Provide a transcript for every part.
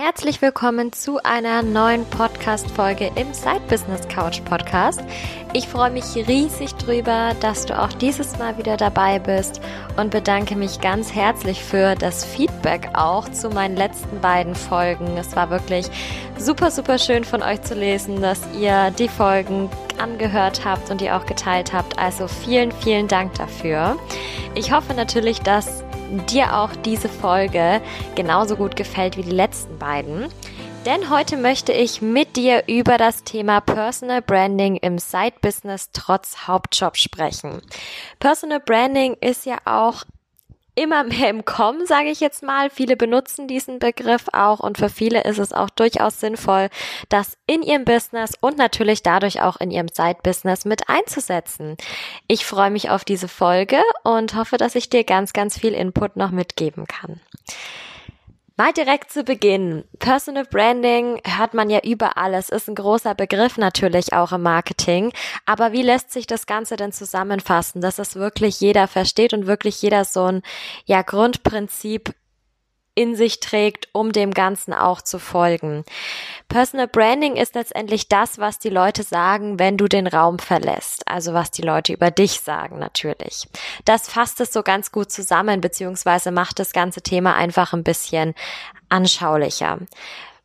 Herzlich willkommen zu einer neuen Podcast-Folge im Side Business Couch Podcast. Ich freue mich riesig drüber, dass du auch dieses Mal wieder dabei bist und bedanke mich ganz herzlich für das Feedback auch zu meinen letzten beiden Folgen. Es war wirklich super, super schön von euch zu lesen, dass ihr die Folgen angehört habt und die auch geteilt habt. Also vielen, vielen Dank dafür. Ich hoffe natürlich, dass dir auch diese Folge genauso gut gefällt wie die letzten beiden. Denn heute möchte ich mit dir über das Thema Personal Branding im Side-Business trotz Hauptjob sprechen. Personal Branding ist ja auch immer mehr im Kommen, sage ich jetzt mal. Viele benutzen diesen Begriff auch und für viele ist es auch durchaus sinnvoll, das in ihrem Business und natürlich dadurch auch in ihrem Side-Business mit einzusetzen. Ich freue mich auf diese Folge und hoffe, dass ich dir ganz, ganz viel Input noch mitgeben kann. Mal direkt zu Beginn. Personal Branding hört man ja überall. Es ist ein großer Begriff natürlich auch im Marketing. Aber wie lässt sich das Ganze denn zusammenfassen, dass es wirklich jeder versteht und wirklich jeder so ein, ja, Grundprinzip in sich trägt, um dem Ganzen auch zu folgen. Personal Branding ist letztendlich das, was die Leute sagen, wenn du den Raum verlässt. Also was die Leute über dich sagen natürlich. Das fasst es so ganz gut zusammen, beziehungsweise macht das ganze Thema einfach ein bisschen anschaulicher.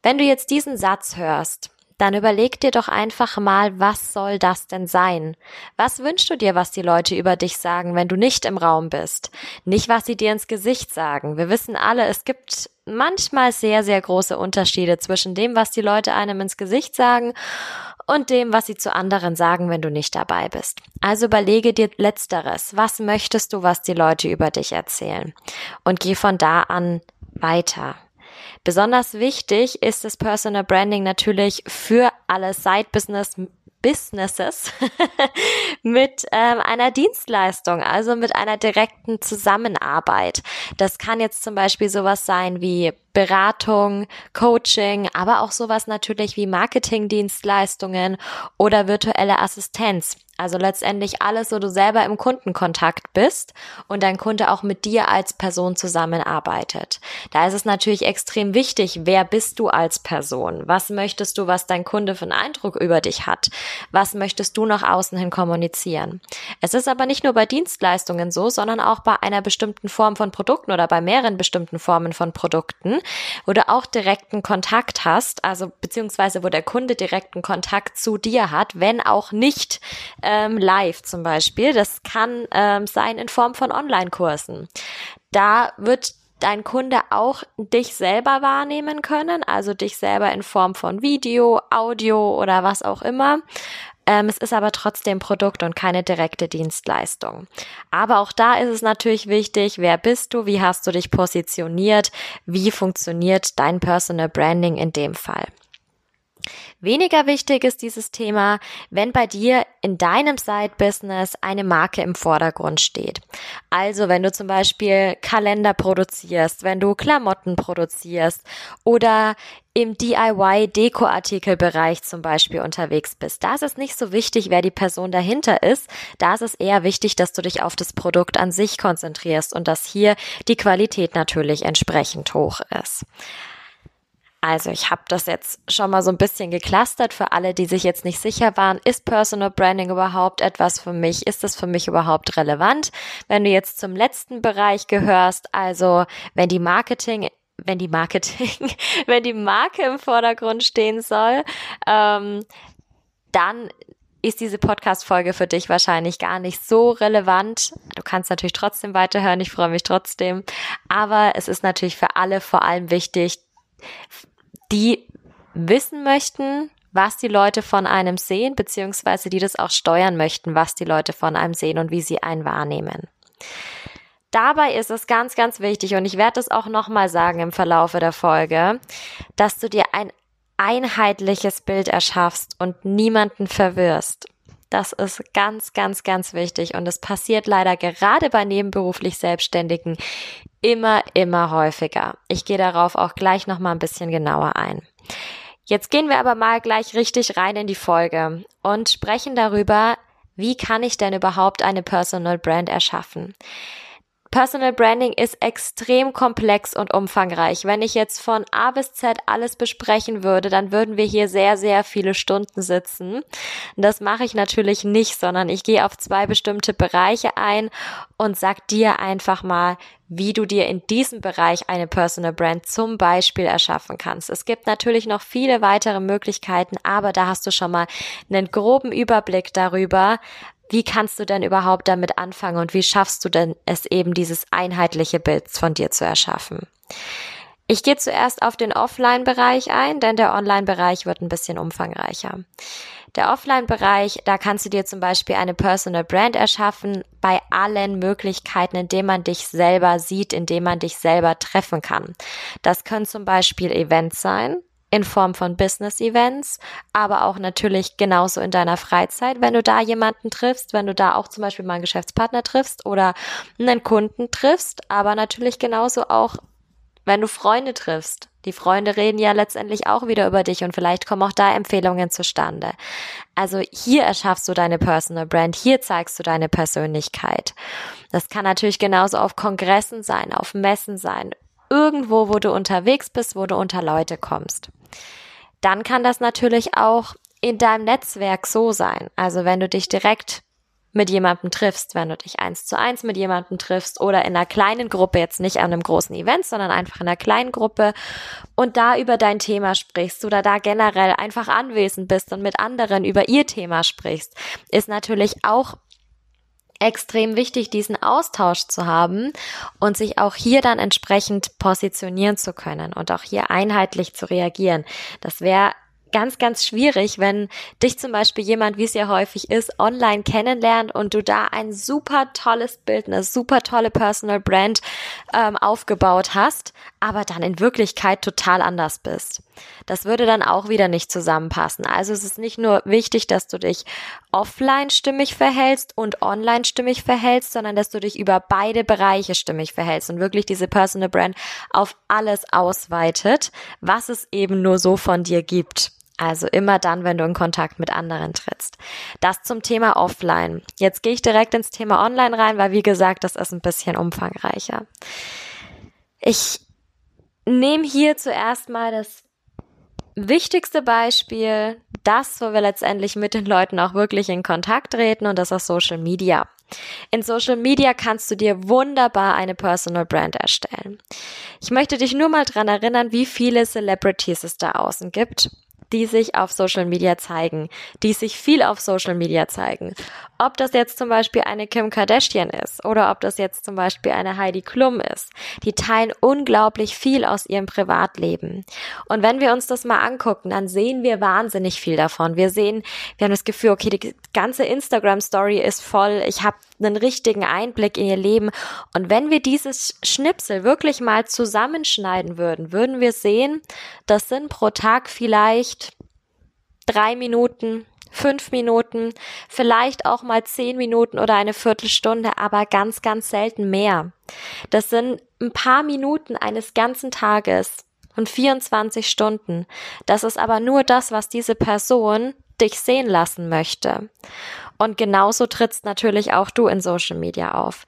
Wenn du jetzt diesen Satz hörst, dann überleg dir doch einfach mal, was soll das denn sein? Was wünschst du dir, was die Leute über dich sagen, wenn du nicht im Raum bist? Nicht, was sie dir ins Gesicht sagen. Wir wissen alle, es gibt manchmal sehr, sehr große Unterschiede zwischen dem, was die Leute einem ins Gesicht sagen und dem, was sie zu anderen sagen, wenn du nicht dabei bist. Also überlege dir letzteres. Was möchtest du, was die Leute über dich erzählen? Und geh von da an weiter. Besonders wichtig ist das Personal Branding natürlich für alle Side-Business Businesses mit ähm, einer Dienstleistung, also mit einer direkten Zusammenarbeit. Das kann jetzt zum Beispiel sowas sein wie Beratung, Coaching, aber auch sowas natürlich wie Marketingdienstleistungen oder virtuelle Assistenz. Also letztendlich alles, wo du selber im Kundenkontakt bist und dein Kunde auch mit dir als Person zusammenarbeitet. Da ist es natürlich extrem wichtig, wer bist du als Person? Was möchtest du, was dein Kunde für einen Eindruck über dich hat? Was möchtest du nach außen hin kommunizieren? Es ist aber nicht nur bei Dienstleistungen so, sondern auch bei einer bestimmten Form von Produkten oder bei mehreren bestimmten Formen von Produkten, wo du auch direkten Kontakt hast, also beziehungsweise wo der Kunde direkten Kontakt zu dir hat, wenn auch nicht ähm, live zum Beispiel. Das kann ähm, sein in Form von Online-Kursen. Da wird dein Kunde auch dich selber wahrnehmen können, also dich selber in Form von Video, Audio oder was auch immer. Ähm, es ist aber trotzdem Produkt und keine direkte Dienstleistung. Aber auch da ist es natürlich wichtig, wer bist du, wie hast du dich positioniert, wie funktioniert dein Personal Branding in dem Fall. Weniger wichtig ist dieses Thema, wenn bei dir in deinem Side-Business eine Marke im Vordergrund steht. Also wenn du zum Beispiel Kalender produzierst, wenn du Klamotten produzierst oder im DIY-Dekoartikelbereich zum Beispiel unterwegs bist. Da ist es nicht so wichtig, wer die Person dahinter ist. Da ist es eher wichtig, dass du dich auf das Produkt an sich konzentrierst und dass hier die Qualität natürlich entsprechend hoch ist. Also ich habe das jetzt schon mal so ein bisschen geklustert für alle, die sich jetzt nicht sicher waren, ist Personal Branding überhaupt etwas für mich? Ist das für mich überhaupt relevant? Wenn du jetzt zum letzten Bereich gehörst, also wenn die Marketing wenn die Marketing, wenn die Marke im Vordergrund stehen soll, ähm, dann ist diese Podcast-Folge für dich wahrscheinlich gar nicht so relevant. Du kannst natürlich trotzdem weiterhören, ich freue mich trotzdem. Aber es ist natürlich für alle vor allem wichtig, die wissen möchten, was die Leute von einem sehen, beziehungsweise die das auch steuern möchten, was die Leute von einem sehen und wie sie einen wahrnehmen. Dabei ist es ganz, ganz wichtig, und ich werde es auch nochmal sagen im Verlaufe der Folge, dass du dir ein einheitliches Bild erschaffst und niemanden verwirrst. Das ist ganz, ganz, ganz wichtig und es passiert leider gerade bei nebenberuflich Selbstständigen immer, immer häufiger. Ich gehe darauf auch gleich noch mal ein bisschen genauer ein. Jetzt gehen wir aber mal gleich richtig rein in die Folge und sprechen darüber, wie kann ich denn überhaupt eine Personal Brand erschaffen? Personal Branding ist extrem komplex und umfangreich. Wenn ich jetzt von A bis Z alles besprechen würde, dann würden wir hier sehr, sehr viele Stunden sitzen. Das mache ich natürlich nicht, sondern ich gehe auf zwei bestimmte Bereiche ein und sag dir einfach mal, wie du dir in diesem Bereich eine Personal Brand zum Beispiel erschaffen kannst. Es gibt natürlich noch viele weitere Möglichkeiten, aber da hast du schon mal einen groben Überblick darüber, wie kannst du denn überhaupt damit anfangen und wie schaffst du denn es eben, dieses einheitliche Bild von dir zu erschaffen? Ich gehe zuerst auf den Offline-Bereich ein, denn der Online-Bereich wird ein bisschen umfangreicher. Der Offline-Bereich, da kannst du dir zum Beispiel eine Personal Brand erschaffen bei allen Möglichkeiten, indem man dich selber sieht, indem man dich selber treffen kann. Das können zum Beispiel Events sein, in Form von Business-Events, aber auch natürlich genauso in deiner Freizeit, wenn du da jemanden triffst, wenn du da auch zum Beispiel mal einen Geschäftspartner triffst oder einen Kunden triffst, aber natürlich genauso auch, wenn du Freunde triffst. Die Freunde reden ja letztendlich auch wieder über dich und vielleicht kommen auch da Empfehlungen zustande. Also hier erschaffst du deine Personal Brand, hier zeigst du deine Persönlichkeit. Das kann natürlich genauso auf Kongressen sein, auf Messen sein, irgendwo, wo du unterwegs bist, wo du unter Leute kommst. Dann kann das natürlich auch in deinem Netzwerk so sein. Also wenn du dich direkt mit jemandem triffst, wenn du dich eins zu eins mit jemandem triffst oder in einer kleinen Gruppe, jetzt nicht an einem großen Event, sondern einfach in einer kleinen Gruppe und da über dein Thema sprichst oder da generell einfach anwesend bist und mit anderen über ihr Thema sprichst, ist natürlich auch extrem wichtig, diesen Austausch zu haben und sich auch hier dann entsprechend positionieren zu können und auch hier einheitlich zu reagieren. Das wäre ganz, ganz schwierig, wenn dich zum Beispiel jemand, wie es ja häufig ist, online kennenlernt und du da ein super tolles Bild, eine super tolle Personal Brand ähm, aufgebaut hast, aber dann in Wirklichkeit total anders bist. Das würde dann auch wieder nicht zusammenpassen. Also es ist nicht nur wichtig, dass du dich offline stimmig verhältst und online stimmig verhältst, sondern dass du dich über beide Bereiche stimmig verhältst und wirklich diese Personal Brand auf alles ausweitet, was es eben nur so von dir gibt. Also immer dann, wenn du in Kontakt mit anderen trittst. Das zum Thema Offline. Jetzt gehe ich direkt ins Thema Online rein, weil wie gesagt, das ist ein bisschen umfangreicher. Ich nehme hier zuerst mal das wichtigste Beispiel, das, wo wir letztendlich mit den Leuten auch wirklich in Kontakt treten und das ist Social Media. In Social Media kannst du dir wunderbar eine Personal Brand erstellen. Ich möchte dich nur mal dran erinnern, wie viele Celebrities es da außen gibt die sich auf Social Media zeigen, die sich viel auf Social Media zeigen. Ob das jetzt zum Beispiel eine Kim Kardashian ist oder ob das jetzt zum Beispiel eine Heidi Klum ist. Die teilen unglaublich viel aus ihrem Privatleben. Und wenn wir uns das mal angucken, dann sehen wir wahnsinnig viel davon. Wir sehen, wir haben das Gefühl, okay, die ganze Instagram-Story ist voll. Ich habe einen richtigen Einblick in ihr Leben. Und wenn wir dieses Schnipsel wirklich mal zusammenschneiden würden, würden wir sehen, das sind pro Tag vielleicht drei Minuten, fünf Minuten, vielleicht auch mal zehn Minuten oder eine Viertelstunde, aber ganz, ganz selten mehr. Das sind ein paar Minuten eines ganzen Tages und 24 Stunden. Das ist aber nur das, was diese Person dich sehen lassen möchte. Und genauso trittst natürlich auch du in Social Media auf.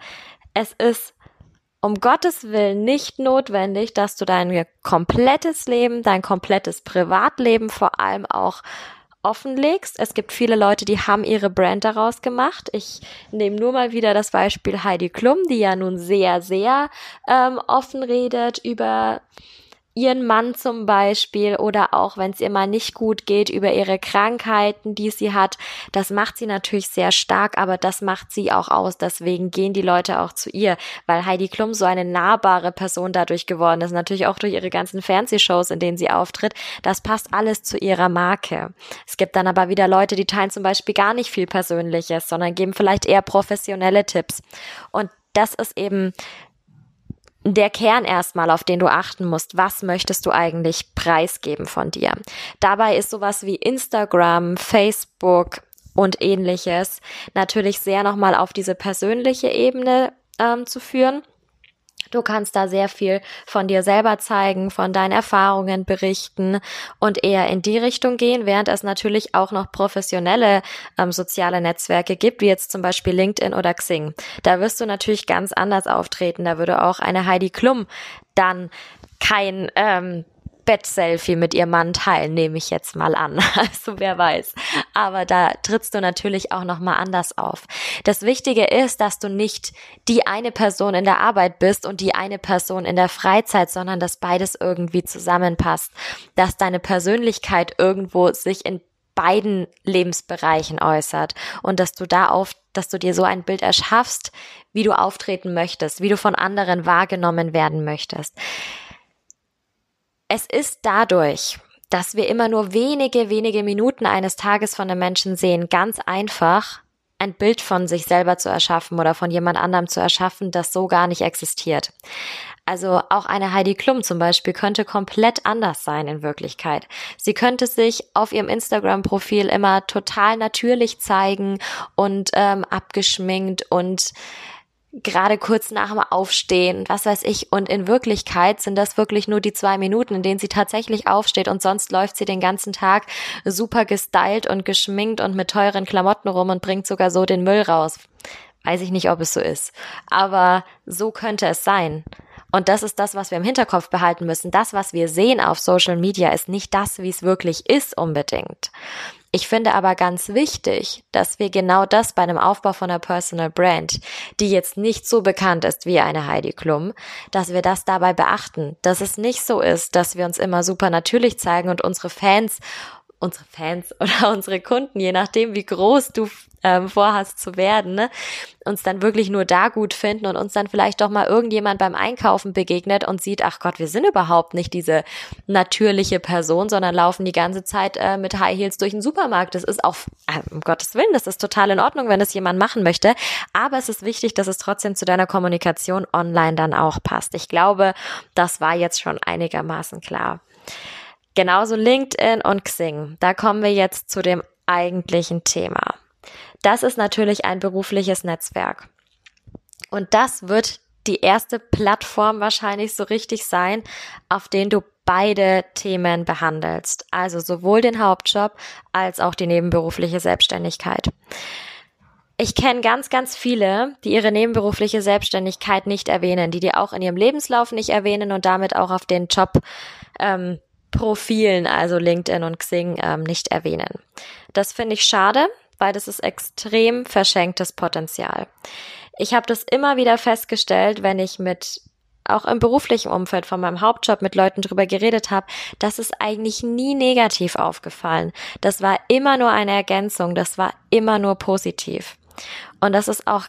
Es ist um Gottes Willen nicht notwendig, dass du dein komplettes Leben, dein komplettes Privatleben vor allem auch offenlegst. Es gibt viele Leute, die haben ihre Brand daraus gemacht. Ich nehme nur mal wieder das Beispiel Heidi Klum, die ja nun sehr, sehr ähm, offen redet über ihren Mann zum Beispiel oder auch wenn es ihr mal nicht gut geht, über ihre Krankheiten, die sie hat. Das macht sie natürlich sehr stark, aber das macht sie auch aus. Deswegen gehen die Leute auch zu ihr, weil Heidi Klum so eine nahbare Person dadurch geworden ist. Natürlich auch durch ihre ganzen Fernsehshows, in denen sie auftritt. Das passt alles zu ihrer Marke. Es gibt dann aber wieder Leute, die teilen zum Beispiel gar nicht viel Persönliches, sondern geben vielleicht eher professionelle Tipps. Und das ist eben der Kern erstmal, auf den du achten musst. Was möchtest du eigentlich preisgeben von dir? Dabei ist sowas wie Instagram, Facebook und ähnliches natürlich sehr nochmal auf diese persönliche Ebene ähm, zu führen. Du kannst da sehr viel von dir selber zeigen, von deinen Erfahrungen berichten und eher in die Richtung gehen, während es natürlich auch noch professionelle ähm, soziale Netzwerke gibt, wie jetzt zum Beispiel LinkedIn oder Xing. Da wirst du natürlich ganz anders auftreten. Da würde auch eine Heidi Klum dann kein ähm, Bettselfie mit ihrem Mann teilen, nehme ich jetzt mal an. Also wer weiß. Aber da trittst du natürlich auch noch mal anders auf. Das Wichtige ist, dass du nicht die eine Person in der Arbeit bist und die eine Person in der Freizeit, sondern dass beides irgendwie zusammenpasst. Dass deine Persönlichkeit irgendwo sich in beiden Lebensbereichen äußert und dass du da auf, dass du dir so ein Bild erschaffst, wie du auftreten möchtest, wie du von anderen wahrgenommen werden möchtest. Es ist dadurch, dass wir immer nur wenige, wenige Minuten eines Tages von einem Menschen sehen, ganz einfach ein Bild von sich selber zu erschaffen oder von jemand anderem zu erschaffen, das so gar nicht existiert. Also auch eine Heidi Klum zum Beispiel könnte komplett anders sein in Wirklichkeit. Sie könnte sich auf ihrem Instagram-Profil immer total natürlich zeigen und ähm, abgeschminkt und gerade kurz nach dem Aufstehen, was weiß ich. Und in Wirklichkeit sind das wirklich nur die zwei Minuten, in denen sie tatsächlich aufsteht und sonst läuft sie den ganzen Tag super gestylt und geschminkt und mit teuren Klamotten rum und bringt sogar so den Müll raus. Weiß ich nicht, ob es so ist. Aber so könnte es sein. Und das ist das, was wir im Hinterkopf behalten müssen. Das, was wir sehen auf Social Media, ist nicht das, wie es wirklich ist unbedingt. Ich finde aber ganz wichtig, dass wir genau das bei einem Aufbau von einer Personal Brand, die jetzt nicht so bekannt ist wie eine Heidi Klum, dass wir das dabei beachten, dass es nicht so ist, dass wir uns immer super natürlich zeigen und unsere Fans unsere Fans oder unsere Kunden, je nachdem, wie groß du ähm, vorhast zu werden, ne, uns dann wirklich nur da gut finden und uns dann vielleicht doch mal irgendjemand beim Einkaufen begegnet und sieht, ach Gott, wir sind überhaupt nicht diese natürliche Person, sondern laufen die ganze Zeit äh, mit High Heels durch den Supermarkt. Das ist auch, äh, um Gottes Willen, das ist total in Ordnung, wenn es jemand machen möchte. Aber es ist wichtig, dass es trotzdem zu deiner Kommunikation online dann auch passt. Ich glaube, das war jetzt schon einigermaßen klar. Genauso LinkedIn und Xing. Da kommen wir jetzt zu dem eigentlichen Thema. Das ist natürlich ein berufliches Netzwerk. Und das wird die erste Plattform wahrscheinlich so richtig sein, auf den du beide Themen behandelst. Also sowohl den Hauptjob als auch die nebenberufliche Selbstständigkeit. Ich kenne ganz, ganz viele, die ihre nebenberufliche Selbstständigkeit nicht erwähnen, die die auch in ihrem Lebenslauf nicht erwähnen und damit auch auf den Job ähm, Profilen, also LinkedIn und Xing, ähm, nicht erwähnen. Das finde ich schade, weil das ist extrem verschenktes Potenzial. Ich habe das immer wieder festgestellt, wenn ich mit auch im beruflichen Umfeld von meinem Hauptjob mit Leuten drüber geredet habe, das ist eigentlich nie negativ aufgefallen. Das war immer nur eine Ergänzung, das war immer nur positiv. Und das ist auch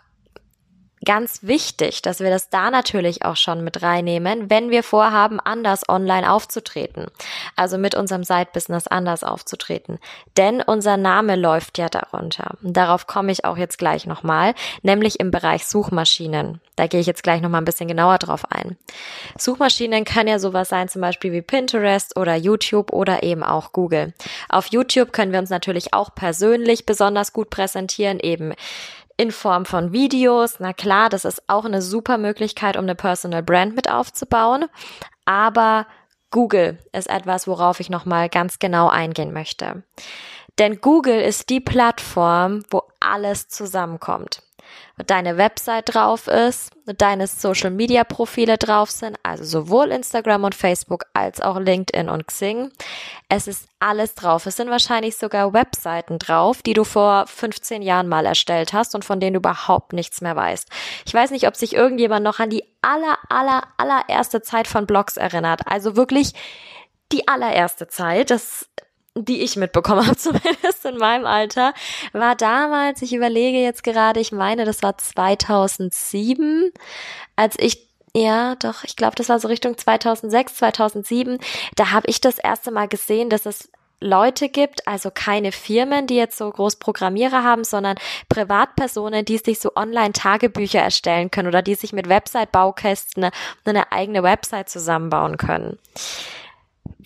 ganz wichtig, dass wir das da natürlich auch schon mit reinnehmen, wenn wir vorhaben, anders online aufzutreten. Also mit unserem Side-Business anders aufzutreten. Denn unser Name läuft ja darunter. Darauf komme ich auch jetzt gleich nochmal, nämlich im Bereich Suchmaschinen. Da gehe ich jetzt gleich nochmal ein bisschen genauer drauf ein. Suchmaschinen können ja sowas sein, zum Beispiel wie Pinterest oder YouTube oder eben auch Google. Auf YouTube können wir uns natürlich auch persönlich besonders gut präsentieren, eben in Form von Videos. Na klar, das ist auch eine super Möglichkeit, um eine Personal Brand mit aufzubauen. Aber Google ist etwas, worauf ich nochmal ganz genau eingehen möchte. Denn Google ist die Plattform, wo alles zusammenkommt deine Website drauf ist, deine Social Media Profile drauf sind, also sowohl Instagram und Facebook als auch LinkedIn und Xing. Es ist alles drauf. Es sind wahrscheinlich sogar Webseiten drauf, die du vor 15 Jahren mal erstellt hast und von denen du überhaupt nichts mehr weißt. Ich weiß nicht, ob sich irgendjemand noch an die aller, aller, allererste Zeit von Blogs erinnert. Also wirklich die allererste Zeit. Das die ich mitbekommen habe, zumindest in meinem Alter, war damals, ich überlege jetzt gerade, ich meine, das war 2007, als ich ja, doch, ich glaube, das war so Richtung 2006, 2007. Da habe ich das erste Mal gesehen, dass es Leute gibt, also keine Firmen, die jetzt so groß Programmierer haben, sondern Privatpersonen, die sich so Online-Tagebücher erstellen können oder die sich mit Website-Baukästen eine, eine eigene Website zusammenbauen können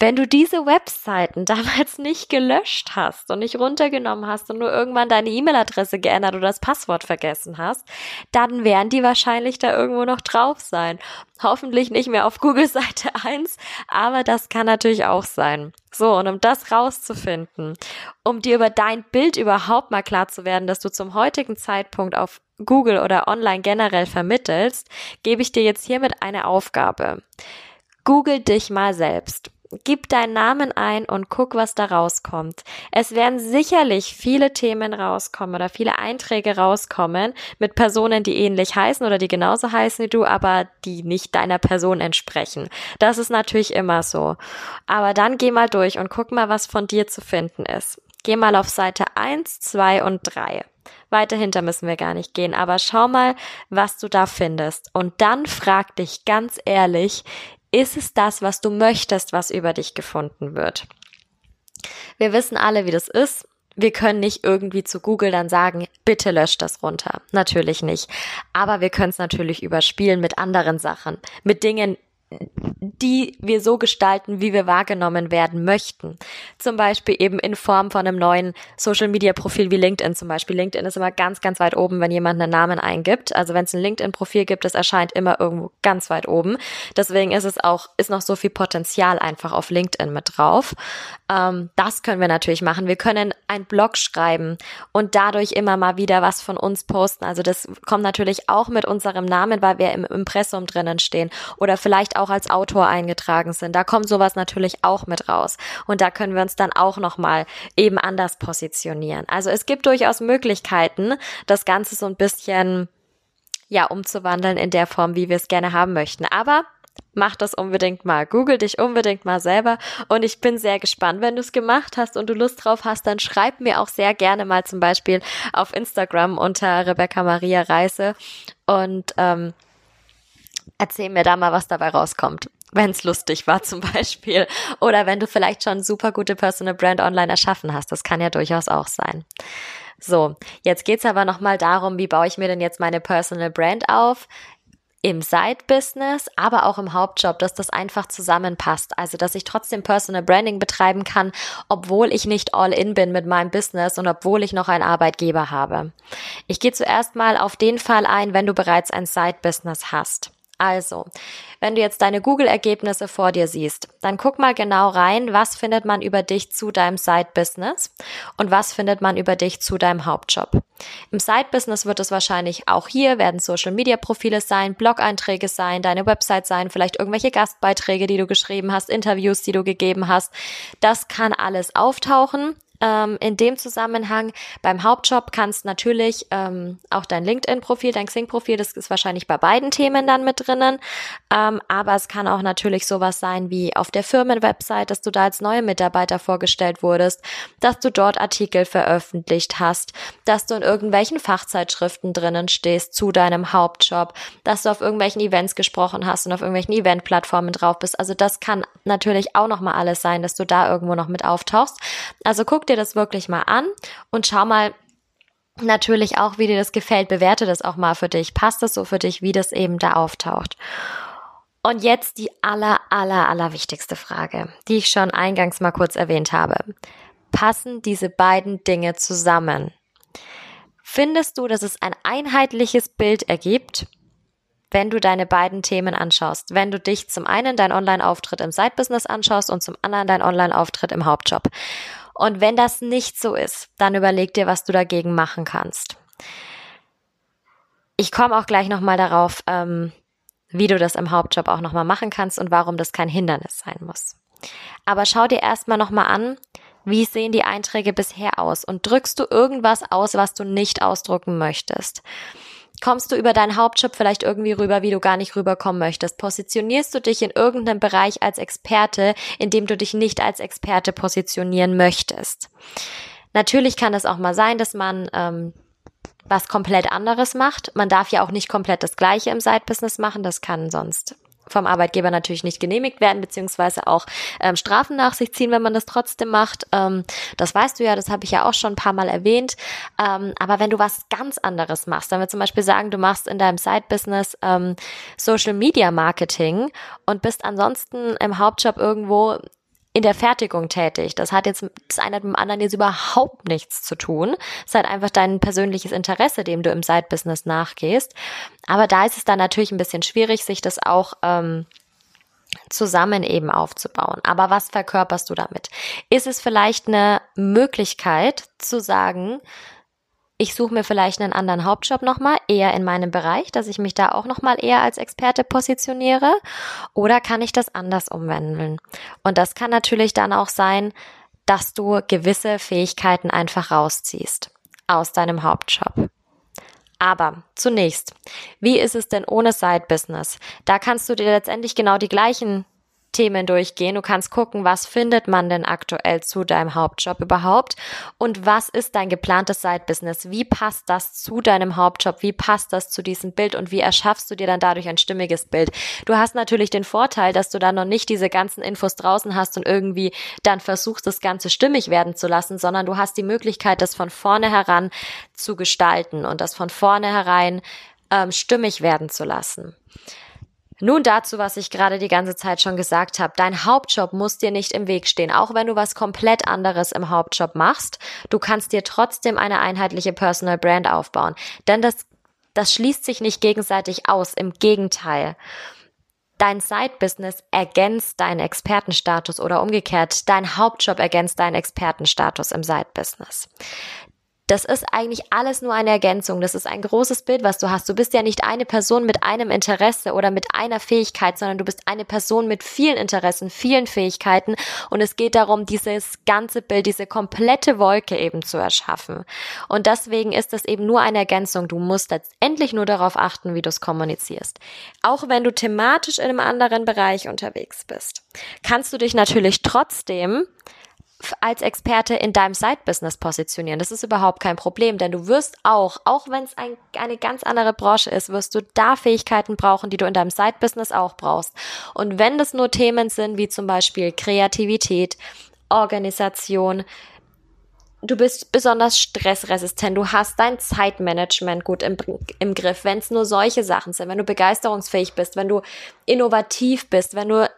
wenn du diese Webseiten damals nicht gelöscht hast und nicht runtergenommen hast und nur irgendwann deine E-Mail-Adresse geändert oder das Passwort vergessen hast, dann werden die wahrscheinlich da irgendwo noch drauf sein. Hoffentlich nicht mehr auf Google Seite 1, aber das kann natürlich auch sein. So, und um das rauszufinden, um dir über dein Bild überhaupt mal klar zu werden, dass du zum heutigen Zeitpunkt auf Google oder online generell vermittelst, gebe ich dir jetzt hiermit eine Aufgabe. Google dich mal selbst. Gib deinen Namen ein und guck, was da rauskommt. Es werden sicherlich viele Themen rauskommen oder viele Einträge rauskommen mit Personen, die ähnlich heißen oder die genauso heißen wie du, aber die nicht deiner Person entsprechen. Das ist natürlich immer so. Aber dann geh mal durch und guck mal, was von dir zu finden ist. Geh mal auf Seite 1, 2 und 3. Weiter hinter müssen wir gar nicht gehen, aber schau mal, was du da findest. Und dann frag dich ganz ehrlich, ist es das, was du möchtest, was über dich gefunden wird? Wir wissen alle, wie das ist. Wir können nicht irgendwie zu Google dann sagen, bitte löscht das runter. Natürlich nicht. Aber wir können es natürlich überspielen mit anderen Sachen, mit Dingen, die wir so gestalten, wie wir wahrgenommen werden möchten. Zum Beispiel eben in Form von einem neuen Social Media Profil wie LinkedIn zum Beispiel. LinkedIn ist immer ganz, ganz weit oben, wenn jemand einen Namen eingibt. Also wenn es ein LinkedIn Profil gibt, das erscheint immer irgendwo ganz weit oben. Deswegen ist es auch, ist noch so viel Potenzial einfach auf LinkedIn mit drauf. Ähm, das können wir natürlich machen. Wir können einen Blog schreiben und dadurch immer mal wieder was von uns posten. Also das kommt natürlich auch mit unserem Namen, weil wir im Impressum drinnen stehen oder vielleicht auch als Autor eingetragen sind. Da kommt sowas natürlich auch mit raus. Und da können wir uns dann auch nochmal eben anders positionieren. Also es gibt durchaus Möglichkeiten, das Ganze so ein bisschen, ja, umzuwandeln in der Form, wie wir es gerne haben möchten. Aber mach das unbedingt mal. Google dich unbedingt mal selber. Und ich bin sehr gespannt. Wenn du es gemacht hast und du Lust drauf hast, dann schreib mir auch sehr gerne mal zum Beispiel auf Instagram unter Rebecca Maria Reise. Und ähm, erzähl mir da mal, was dabei rauskommt. Wenn es lustig war zum Beispiel. Oder wenn du vielleicht schon super gute Personal Brand online erschaffen hast. Das kann ja durchaus auch sein. So, jetzt geht's aber nochmal darum, wie baue ich mir denn jetzt meine Personal Brand auf? im Side-Business, aber auch im Hauptjob, dass das einfach zusammenpasst. Also, dass ich trotzdem Personal Branding betreiben kann, obwohl ich nicht all in bin mit meinem Business und obwohl ich noch einen Arbeitgeber habe. Ich gehe zuerst mal auf den Fall ein, wenn du bereits ein Side-Business hast. Also, wenn du jetzt deine Google-Ergebnisse vor dir siehst, dann guck mal genau rein, was findet man über dich zu deinem Side-Business und was findet man über dich zu deinem Hauptjob. Im Side-Business wird es wahrscheinlich auch hier, werden Social-Media-Profile sein, Blog-Einträge sein, deine Website sein, vielleicht irgendwelche Gastbeiträge, die du geschrieben hast, Interviews, die du gegeben hast. Das kann alles auftauchen ähm, in dem Zusammenhang beim Hauptjob kannst natürlich ähm, auch dein LinkedIn-Profil, dein Xing-Profil, das ist wahrscheinlich bei beiden Themen dann mit drinnen. Ähm, aber es kann auch natürlich sowas sein wie auf der Firmenwebsite, dass du da als neue Mitarbeiter vorgestellt wurdest, dass du dort Artikel veröffentlicht hast, dass du in irgendwelchen Fachzeitschriften drinnen stehst zu deinem Hauptjob, dass du auf irgendwelchen Events gesprochen hast und auf irgendwelchen Eventplattformen drauf bist. Also das kann natürlich auch nochmal alles sein, dass du da irgendwo noch mit auftauchst. Also guck dir das wirklich mal an und schau mal natürlich auch, wie dir das gefällt. Bewerte das auch mal für dich. Passt das so für dich, wie das eben da auftaucht? Und jetzt die aller, aller, aller wichtigste Frage, die ich schon eingangs mal kurz erwähnt habe. Passen diese beiden Dinge zusammen? Findest du, dass es ein einheitliches Bild ergibt, wenn du deine beiden Themen anschaust? Wenn du dich zum einen dein Online-Auftritt im Side-Business anschaust und zum anderen dein Online-Auftritt im Hauptjob? Und wenn das nicht so ist, dann überleg dir, was du dagegen machen kannst. Ich komme auch gleich nochmal darauf, ähm, wie du das im Hauptjob auch nochmal machen kannst und warum das kein Hindernis sein muss. Aber schau dir erstmal nochmal an, wie sehen die Einträge bisher aus und drückst du irgendwas aus, was du nicht ausdrucken möchtest? Kommst du über deinen Hauptjob vielleicht irgendwie rüber, wie du gar nicht rüberkommen möchtest? Positionierst du dich in irgendeinem Bereich als Experte, in dem du dich nicht als Experte positionieren möchtest? Natürlich kann es auch mal sein, dass man ähm, was komplett anderes macht. Man darf ja auch nicht komplett das Gleiche im Side-Business machen. Das kann sonst vom Arbeitgeber natürlich nicht genehmigt werden, beziehungsweise auch ähm, Strafen nach sich ziehen, wenn man das trotzdem macht. Ähm, das weißt du ja, das habe ich ja auch schon ein paar Mal erwähnt. Ähm, aber wenn du was ganz anderes machst, wenn wir zum Beispiel sagen, du machst in deinem Side-Business ähm, Social Media Marketing und bist ansonsten im Hauptjob irgendwo in der Fertigung tätig. Das hat jetzt das eine mit dem anderen jetzt überhaupt nichts zu tun. Es ist halt einfach dein persönliches Interesse, dem du im Side-Business nachgehst. Aber da ist es dann natürlich ein bisschen schwierig, sich das auch ähm, zusammen eben aufzubauen. Aber was verkörperst du damit? Ist es vielleicht eine Möglichkeit zu sagen, ich suche mir vielleicht einen anderen Hauptjob nochmal, eher in meinem Bereich, dass ich mich da auch nochmal eher als Experte positioniere? Oder kann ich das anders umwandeln? Und das kann natürlich dann auch sein, dass du gewisse Fähigkeiten einfach rausziehst aus deinem Hauptjob. Aber zunächst, wie ist es denn ohne Side-Business? Da kannst du dir letztendlich genau die gleichen Themen durchgehen. Du kannst gucken, was findet man denn aktuell zu deinem Hauptjob überhaupt und was ist dein geplantes Side-Business? Wie passt das zu deinem Hauptjob? Wie passt das zu diesem Bild und wie erschaffst du dir dann dadurch ein stimmiges Bild? Du hast natürlich den Vorteil, dass du dann noch nicht diese ganzen Infos draußen hast und irgendwie dann versuchst, das Ganze stimmig werden zu lassen, sondern du hast die Möglichkeit, das von vorne heran zu gestalten und das von vorne herein ähm, stimmig werden zu lassen. Nun dazu, was ich gerade die ganze Zeit schon gesagt habe. Dein Hauptjob muss dir nicht im Weg stehen. Auch wenn du was komplett anderes im Hauptjob machst, du kannst dir trotzdem eine einheitliche Personal Brand aufbauen. Denn das, das schließt sich nicht gegenseitig aus. Im Gegenteil. Dein Side-Business ergänzt deinen Expertenstatus oder umgekehrt, dein Hauptjob ergänzt deinen Expertenstatus im Side-Business. Das ist eigentlich alles nur eine Ergänzung. Das ist ein großes Bild, was du hast. Du bist ja nicht eine Person mit einem Interesse oder mit einer Fähigkeit, sondern du bist eine Person mit vielen Interessen, vielen Fähigkeiten. Und es geht darum, dieses ganze Bild, diese komplette Wolke eben zu erschaffen. Und deswegen ist das eben nur eine Ergänzung. Du musst letztendlich nur darauf achten, wie du es kommunizierst. Auch wenn du thematisch in einem anderen Bereich unterwegs bist, kannst du dich natürlich trotzdem als Experte in deinem Side-Business positionieren. Das ist überhaupt kein Problem, denn du wirst auch, auch wenn es ein, eine ganz andere Branche ist, wirst du da Fähigkeiten brauchen, die du in deinem Side-Business auch brauchst. Und wenn das nur Themen sind wie zum Beispiel Kreativität, Organisation, du bist besonders stressresistent, du hast dein Zeitmanagement gut im, im Griff, wenn es nur solche Sachen sind, wenn du begeisterungsfähig bist, wenn du innovativ bist, wenn du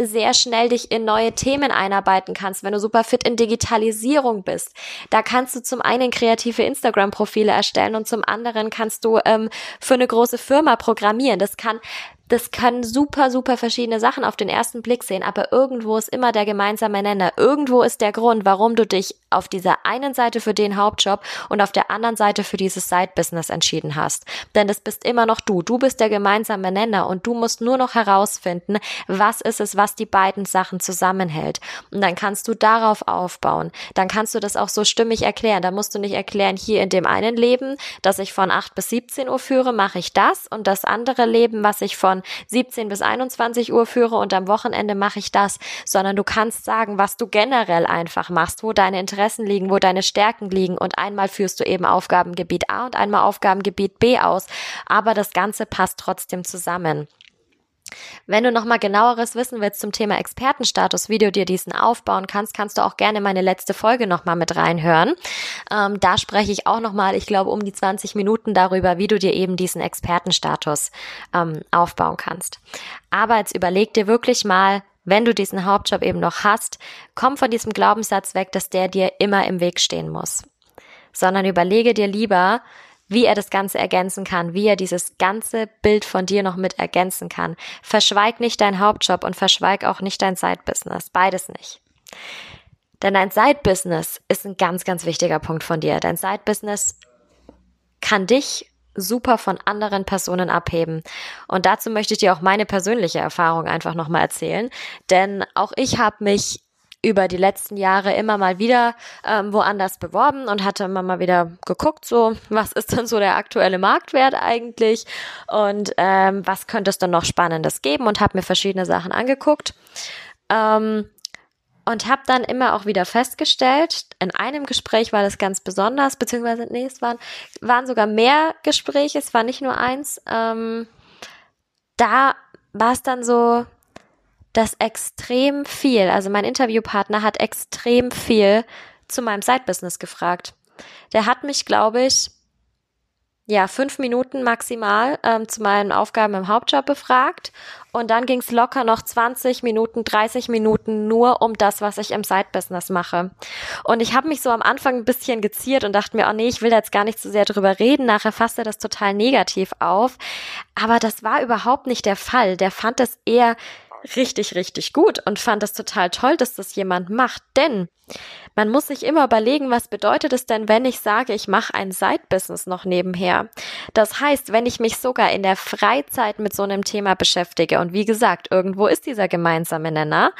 sehr schnell dich in neue Themen einarbeiten kannst, wenn du super fit in Digitalisierung bist. Da kannst du zum einen kreative Instagram-Profile erstellen und zum anderen kannst du ähm, für eine große Firma programmieren. Das kann das können super, super verschiedene Sachen auf den ersten Blick sehen, aber irgendwo ist immer der gemeinsame Nenner. Irgendwo ist der Grund, warum du dich auf dieser einen Seite für den Hauptjob und auf der anderen Seite für dieses Side-Business entschieden hast. Denn das bist immer noch du. Du bist der gemeinsame Nenner und du musst nur noch herausfinden, was ist es, was die beiden Sachen zusammenhält. Und dann kannst du darauf aufbauen. Dann kannst du das auch so stimmig erklären. Da musst du nicht erklären, hier in dem einen Leben, das ich von 8 bis 17 Uhr führe, mache ich das und das andere Leben, was ich von 17 bis 21 Uhr führe und am Wochenende mache ich das, sondern du kannst sagen, was du generell einfach machst, wo deine Interessen liegen, wo deine Stärken liegen und einmal führst du eben Aufgabengebiet A und einmal Aufgabengebiet B aus, aber das Ganze passt trotzdem zusammen. Wenn du nochmal genaueres wissen willst zum Thema Expertenstatus, wie du dir diesen aufbauen kannst, kannst du auch gerne meine letzte Folge nochmal mit reinhören. Ähm, da spreche ich auch nochmal, ich glaube, um die 20 Minuten darüber, wie du dir eben diesen Expertenstatus ähm, aufbauen kannst. Aber jetzt überleg dir wirklich mal, wenn du diesen Hauptjob eben noch hast, komm von diesem Glaubenssatz weg, dass der dir immer im Weg stehen muss. Sondern überlege dir lieber, wie er das Ganze ergänzen kann, wie er dieses ganze Bild von dir noch mit ergänzen kann. Verschweig nicht deinen Hauptjob und verschweig auch nicht dein Side-Business. Beides nicht. Denn dein Side-Business ist ein ganz, ganz wichtiger Punkt von dir. Dein Side-Business kann dich super von anderen Personen abheben. Und dazu möchte ich dir auch meine persönliche Erfahrung einfach nochmal erzählen. Denn auch ich habe mich über die letzten Jahre immer mal wieder ähm, woanders beworben und hatte immer mal wieder geguckt, so was ist denn so der aktuelle Marktwert eigentlich und ähm, was könnte es dann noch Spannendes geben und habe mir verschiedene Sachen angeguckt. Ähm, und habe dann immer auch wieder festgestellt, in einem Gespräch war das ganz besonders, beziehungsweise, nee, es waren, waren sogar mehr Gespräche, es war nicht nur eins. Ähm, da war es dann so, dass extrem viel, also mein Interviewpartner hat extrem viel zu meinem Side-Business gefragt. Der hat mich, glaube ich, ja, fünf Minuten maximal ähm, zu meinen Aufgaben im Hauptjob befragt. Und dann ging's locker noch 20 Minuten, 30 Minuten nur um das, was ich im Side-Business mache. Und ich habe mich so am Anfang ein bisschen geziert und dachte mir, oh nee, ich will da jetzt gar nicht so sehr drüber reden. Nachher fasst er das total negativ auf. Aber das war überhaupt nicht der Fall. Der fand es eher richtig, richtig gut und fand es total toll, dass das jemand macht. Denn man muss sich immer überlegen, was bedeutet es denn, wenn ich sage, ich mache ein Side-Business noch nebenher. Das heißt, wenn ich mich sogar in der Freizeit mit so einem Thema beschäftige und wie gesagt, irgendwo ist dieser gemeinsame Nenner,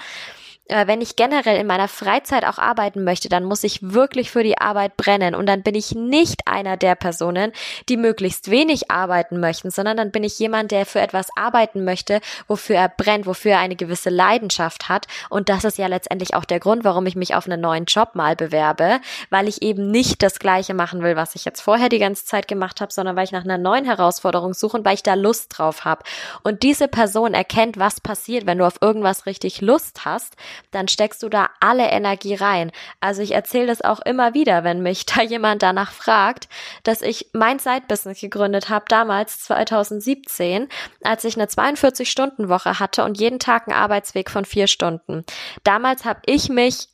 äh, wenn ich generell in meiner Freizeit auch arbeiten möchte, dann muss ich wirklich für die Arbeit brennen. Und dann bin ich nicht einer der Personen, die möglichst wenig arbeiten möchten, sondern dann bin ich jemand, der für etwas arbeiten möchte, wofür er brennt, wofür er eine gewisse Leidenschaft hat. Und das ist ja letztendlich auch der Grund, warum ich mich auf einen neuen Job mal bewerbe, weil ich eben nicht das Gleiche machen will, was ich jetzt vorher die ganze Zeit gemacht habe, sondern weil ich nach einer neuen Herausforderung suche und weil ich da Lust drauf habe. Und diese Person erkennt, was passiert, wenn du auf irgendwas richtig Lust hast dann steckst du da alle Energie rein. Also ich erzähle das auch immer wieder, wenn mich da jemand danach fragt, dass ich mein Side-Business gegründet habe, damals 2017, als ich eine 42-Stunden-Woche hatte und jeden Tag einen Arbeitsweg von vier Stunden. Damals habe ich mich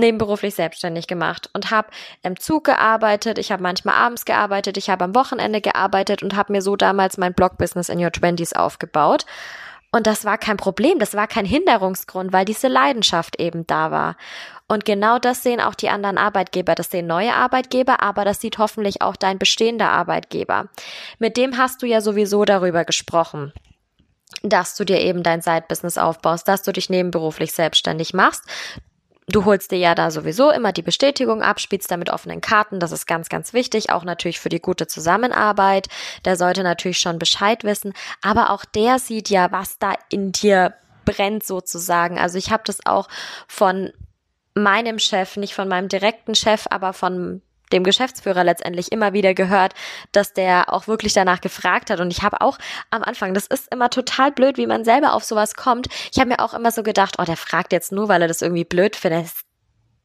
nebenberuflich selbstständig gemacht und habe im Zug gearbeitet, ich habe manchmal abends gearbeitet, ich habe am Wochenende gearbeitet und habe mir so damals mein Blog-Business in Your Twenties aufgebaut. Und das war kein Problem, das war kein Hinderungsgrund, weil diese Leidenschaft eben da war. Und genau das sehen auch die anderen Arbeitgeber. Das sehen neue Arbeitgeber, aber das sieht hoffentlich auch dein bestehender Arbeitgeber. Mit dem hast du ja sowieso darüber gesprochen dass du dir eben dein Side-Business aufbaust, dass du dich nebenberuflich selbstständig machst. Du holst dir ja da sowieso immer die Bestätigung ab, spielst da mit offenen Karten. Das ist ganz, ganz wichtig, auch natürlich für die gute Zusammenarbeit. Der sollte natürlich schon Bescheid wissen, aber auch der sieht ja, was da in dir brennt sozusagen. Also ich habe das auch von meinem Chef, nicht von meinem direkten Chef, aber von dem Geschäftsführer letztendlich immer wieder gehört, dass der auch wirklich danach gefragt hat. Und ich habe auch am Anfang, das ist immer total blöd, wie man selber auf sowas kommt. Ich habe mir auch immer so gedacht, oh, der fragt jetzt nur, weil er das irgendwie blöd findet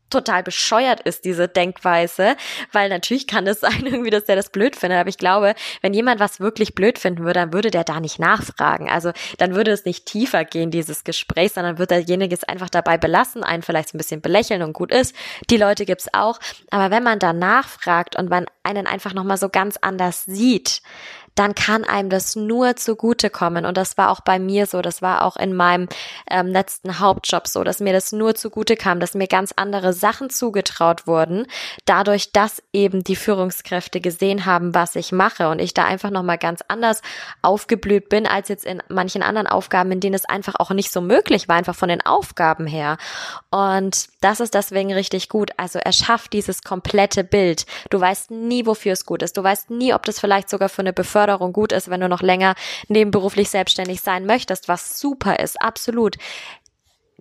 total bescheuert ist, diese Denkweise, weil natürlich kann es sein, irgendwie, dass der das blöd findet, aber ich glaube, wenn jemand was wirklich blöd finden würde, dann würde der da nicht nachfragen. Also dann würde es nicht tiefer gehen, dieses Gespräch, sondern wird derjenige es einfach dabei belassen, einen vielleicht ein bisschen belächeln und gut ist. Die Leute gibt's auch. Aber wenn man da nachfragt und man einen einfach nochmal so ganz anders sieht, dann kann einem das nur zugutekommen. Und das war auch bei mir so, das war auch in meinem ähm, letzten Hauptjob so, dass mir das nur zugute kam, dass mir ganz andere Sachen zugetraut wurden, dadurch, dass eben die Führungskräfte gesehen haben, was ich mache und ich da einfach nochmal ganz anders aufgeblüht bin, als jetzt in manchen anderen Aufgaben, in denen es einfach auch nicht so möglich war, einfach von den Aufgaben her. Und das ist deswegen richtig gut. Also er schafft dieses komplette Bild. Du weißt nie, wofür es gut ist. Du weißt nie, ob das vielleicht sogar für eine Beförderung Förderung gut ist, wenn du noch länger nebenberuflich selbstständig sein möchtest, was super ist, absolut.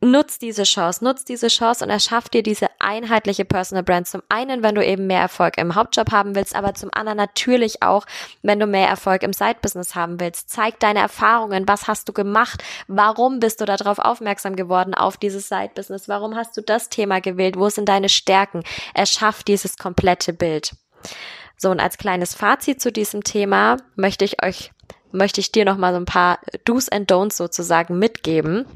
Nutz diese Chance, nutz diese Chance und erschaff dir diese einheitliche Personal Brand. Zum einen, wenn du eben mehr Erfolg im Hauptjob haben willst, aber zum anderen natürlich auch, wenn du mehr Erfolg im Side-Business haben willst. Zeig deine Erfahrungen. Was hast du gemacht? Warum bist du darauf aufmerksam geworden, auf dieses Side-Business? Warum hast du das Thema gewählt? Wo sind deine Stärken? Erschaff dieses komplette Bild. So, und als kleines Fazit zu diesem Thema möchte ich euch, möchte ich dir noch mal so ein paar Do's and Don'ts sozusagen mitgeben.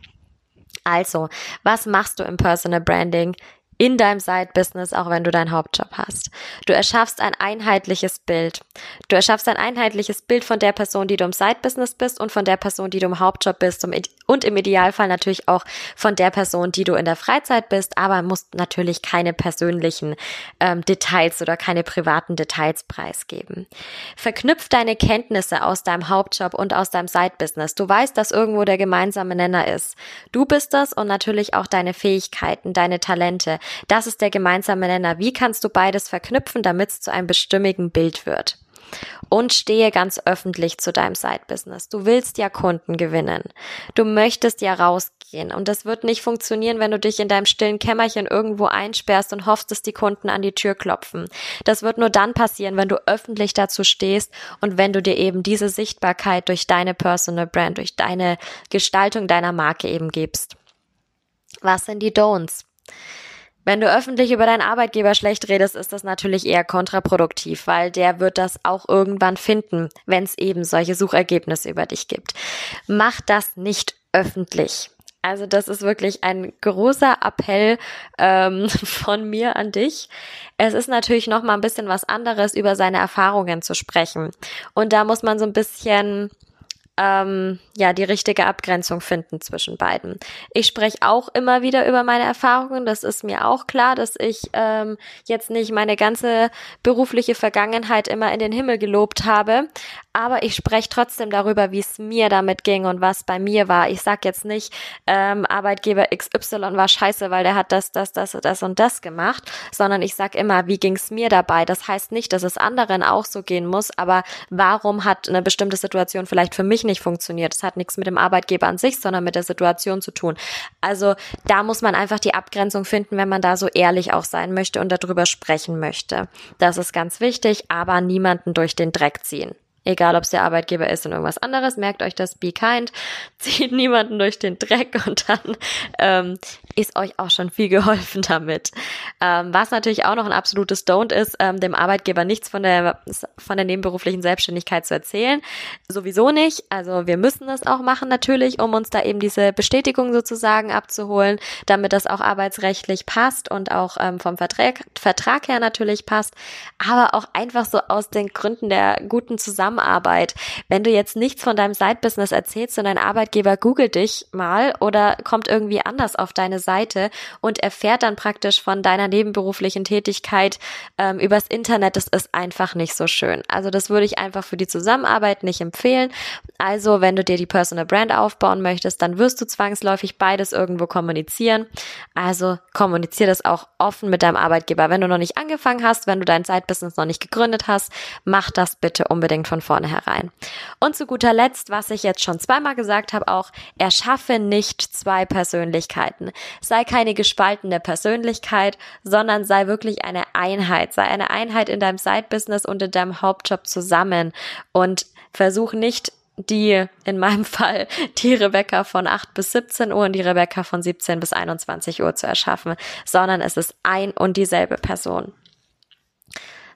Also, was machst du im Personal Branding? In deinem Side-Business, auch wenn du deinen Hauptjob hast. Du erschaffst ein einheitliches Bild. Du erschaffst ein einheitliches Bild von der Person, die du im Side-Business bist und von der Person, die du im Hauptjob bist und im Idealfall natürlich auch von der Person, die du in der Freizeit bist, aber musst natürlich keine persönlichen ähm, Details oder keine privaten Details preisgeben. Verknüpf deine Kenntnisse aus deinem Hauptjob und aus deinem Side-Business. Du weißt, dass irgendwo der gemeinsame Nenner ist. Du bist das und natürlich auch deine Fähigkeiten, deine Talente. Das ist der gemeinsame Nenner. Wie kannst du beides verknüpfen, damit es zu einem bestimmigen Bild wird? Und stehe ganz öffentlich zu deinem Side-Business. Du willst ja Kunden gewinnen. Du möchtest ja rausgehen. Und das wird nicht funktionieren, wenn du dich in deinem stillen Kämmerchen irgendwo einsperrst und hoffst, dass die Kunden an die Tür klopfen. Das wird nur dann passieren, wenn du öffentlich dazu stehst und wenn du dir eben diese Sichtbarkeit durch deine Personal Brand, durch deine Gestaltung deiner Marke eben gibst. Was sind die Don'ts? Wenn du öffentlich über deinen Arbeitgeber schlecht redest, ist das natürlich eher kontraproduktiv, weil der wird das auch irgendwann finden, wenn es eben solche Suchergebnisse über dich gibt. Mach das nicht öffentlich. Also das ist wirklich ein großer Appell ähm, von mir an dich. Es ist natürlich noch mal ein bisschen was anderes, über seine Erfahrungen zu sprechen. Und da muss man so ein bisschen ähm, ja die richtige Abgrenzung finden zwischen beiden. Ich spreche auch immer wieder über meine Erfahrungen. Das ist mir auch klar, dass ich ähm, jetzt nicht meine ganze berufliche Vergangenheit immer in den Himmel gelobt habe, aber ich spreche trotzdem darüber, wie es mir damit ging und was bei mir war. Ich sag jetzt nicht, ähm, Arbeitgeber XY war scheiße, weil der hat das, das, das, das und das gemacht, sondern ich sag immer, wie ging's mir dabei. Das heißt nicht, dass es anderen auch so gehen muss, aber warum hat eine bestimmte Situation vielleicht für mich nicht funktioniert? Das hat nichts mit dem Arbeitgeber an sich, sondern mit der Situation zu tun. Also da muss man einfach die Abgrenzung finden, wenn man da so ehrlich auch sein möchte und darüber sprechen möchte. Das ist ganz wichtig, aber niemanden durch den Dreck ziehen. Egal, ob es der Arbeitgeber ist und irgendwas anderes, merkt euch das, be kind, zieht niemanden durch den Dreck und dann ähm, ist euch auch schon viel geholfen damit. Ähm, was natürlich auch noch ein absolutes Don't ist, ähm, dem Arbeitgeber nichts von der, von der nebenberuflichen Selbstständigkeit zu erzählen. Sowieso nicht. Also wir müssen das auch machen natürlich, um uns da eben diese Bestätigung sozusagen abzuholen, damit das auch arbeitsrechtlich passt und auch ähm, vom Vertrag, Vertrag her natürlich passt, aber auch einfach so aus den Gründen der guten Zusammenarbeit. Wenn du jetzt nichts von deinem Side-Business erzählst und dein Arbeitgeber googelt dich mal oder kommt irgendwie anders auf deine Seite und erfährt dann praktisch von deiner nebenberuflichen Tätigkeit ähm, übers Internet. Das ist einfach nicht so schön. Also das würde ich einfach für die Zusammenarbeit nicht empfehlen. Also wenn du dir die Personal Brand aufbauen möchtest, dann wirst du zwangsläufig beides irgendwo kommunizieren. Also kommuniziere das auch offen mit deinem Arbeitgeber. Wenn du noch nicht angefangen hast, wenn du dein Side-Business noch nicht gegründet hast, mach das bitte unbedingt von vornherein. Und zu guter Letzt, was ich jetzt schon zweimal gesagt habe, auch erschaffe nicht zwei Persönlichkeiten sei keine gespaltene Persönlichkeit, sondern sei wirklich eine Einheit, sei eine Einheit in deinem Side-Business und in deinem Hauptjob zusammen und versuch nicht die, in meinem Fall, die Rebecca von 8 bis 17 Uhr und die Rebecca von 17 bis 21 Uhr zu erschaffen, sondern es ist ein und dieselbe Person.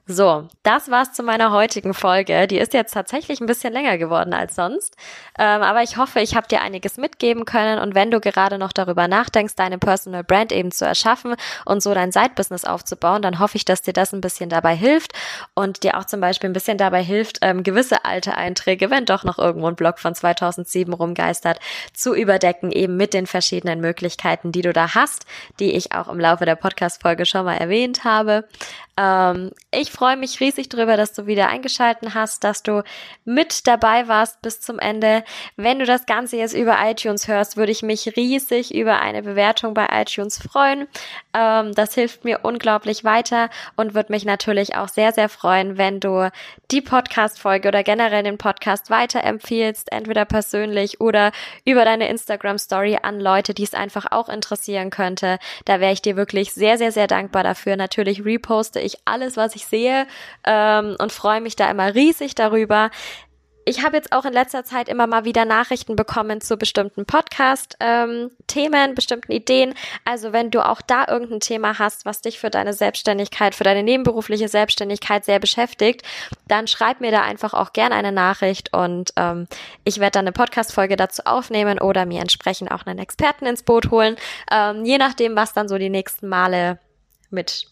So, das war's zu meiner heutigen Folge. Die ist jetzt tatsächlich ein bisschen länger geworden als sonst. Ähm, aber ich hoffe, ich habe dir einiges mitgeben können. Und wenn du gerade noch darüber nachdenkst, deine Personal Brand eben zu erschaffen und so dein Side-Business aufzubauen, dann hoffe ich, dass dir das ein bisschen dabei hilft und dir auch zum Beispiel ein bisschen dabei hilft, ähm, gewisse alte Einträge, wenn doch noch irgendwo ein Blog von 2007 rumgeistert, zu überdecken, eben mit den verschiedenen Möglichkeiten, die du da hast, die ich auch im Laufe der Podcast-Folge schon mal erwähnt habe. Ähm, ich freue mich riesig drüber, dass du wieder eingeschalten hast, dass du mit dabei warst bis zum Ende. Wenn du das Ganze jetzt über iTunes hörst, würde ich mich riesig über eine Bewertung bei iTunes freuen. Ähm, das hilft mir unglaublich weiter und würde mich natürlich auch sehr, sehr freuen, wenn du die Podcast-Folge oder generell den Podcast weiterempfiehlst, entweder persönlich oder über deine Instagram-Story an Leute, die es einfach auch interessieren könnte. Da wäre ich dir wirklich sehr, sehr, sehr dankbar dafür. Natürlich reposte ich alles, was ich sehe ähm, und freue mich da immer riesig darüber ich habe jetzt auch in letzter Zeit immer mal wieder Nachrichten bekommen zu bestimmten Podcast-Themen, ähm, bestimmten Ideen. Also wenn du auch da irgendein Thema hast, was dich für deine Selbstständigkeit, für deine nebenberufliche Selbstständigkeit sehr beschäftigt, dann schreib mir da einfach auch gerne eine Nachricht und ähm, ich werde dann eine Podcast-Folge dazu aufnehmen oder mir entsprechend auch einen Experten ins Boot holen, ähm, je nachdem, was dann so die nächsten Male mit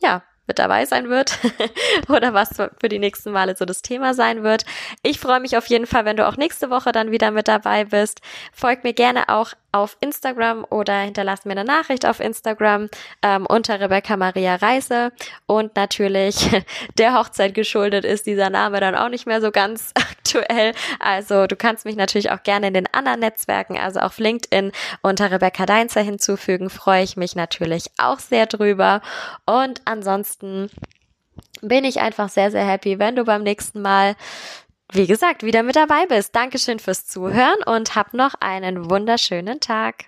ja, mit dabei sein wird oder was für die nächsten Male so das Thema sein wird. Ich freue mich auf jeden Fall, wenn du auch nächste Woche dann wieder mit dabei bist. Folg mir gerne auch auf Instagram oder hinterlass mir eine Nachricht auf Instagram ähm, unter Rebecca Maria Reise. Und natürlich der Hochzeit geschuldet ist dieser Name dann auch nicht mehr so ganz aktuell. Also du kannst mich natürlich auch gerne in den anderen Netzwerken, also auf LinkedIn unter Rebecca Deinzer hinzufügen. Freue ich mich natürlich auch sehr drüber. Und ansonsten bin ich einfach sehr, sehr happy, wenn du beim nächsten Mal wie gesagt, wieder mit dabei bist. Dankeschön fürs Zuhören und hab noch einen wunderschönen Tag.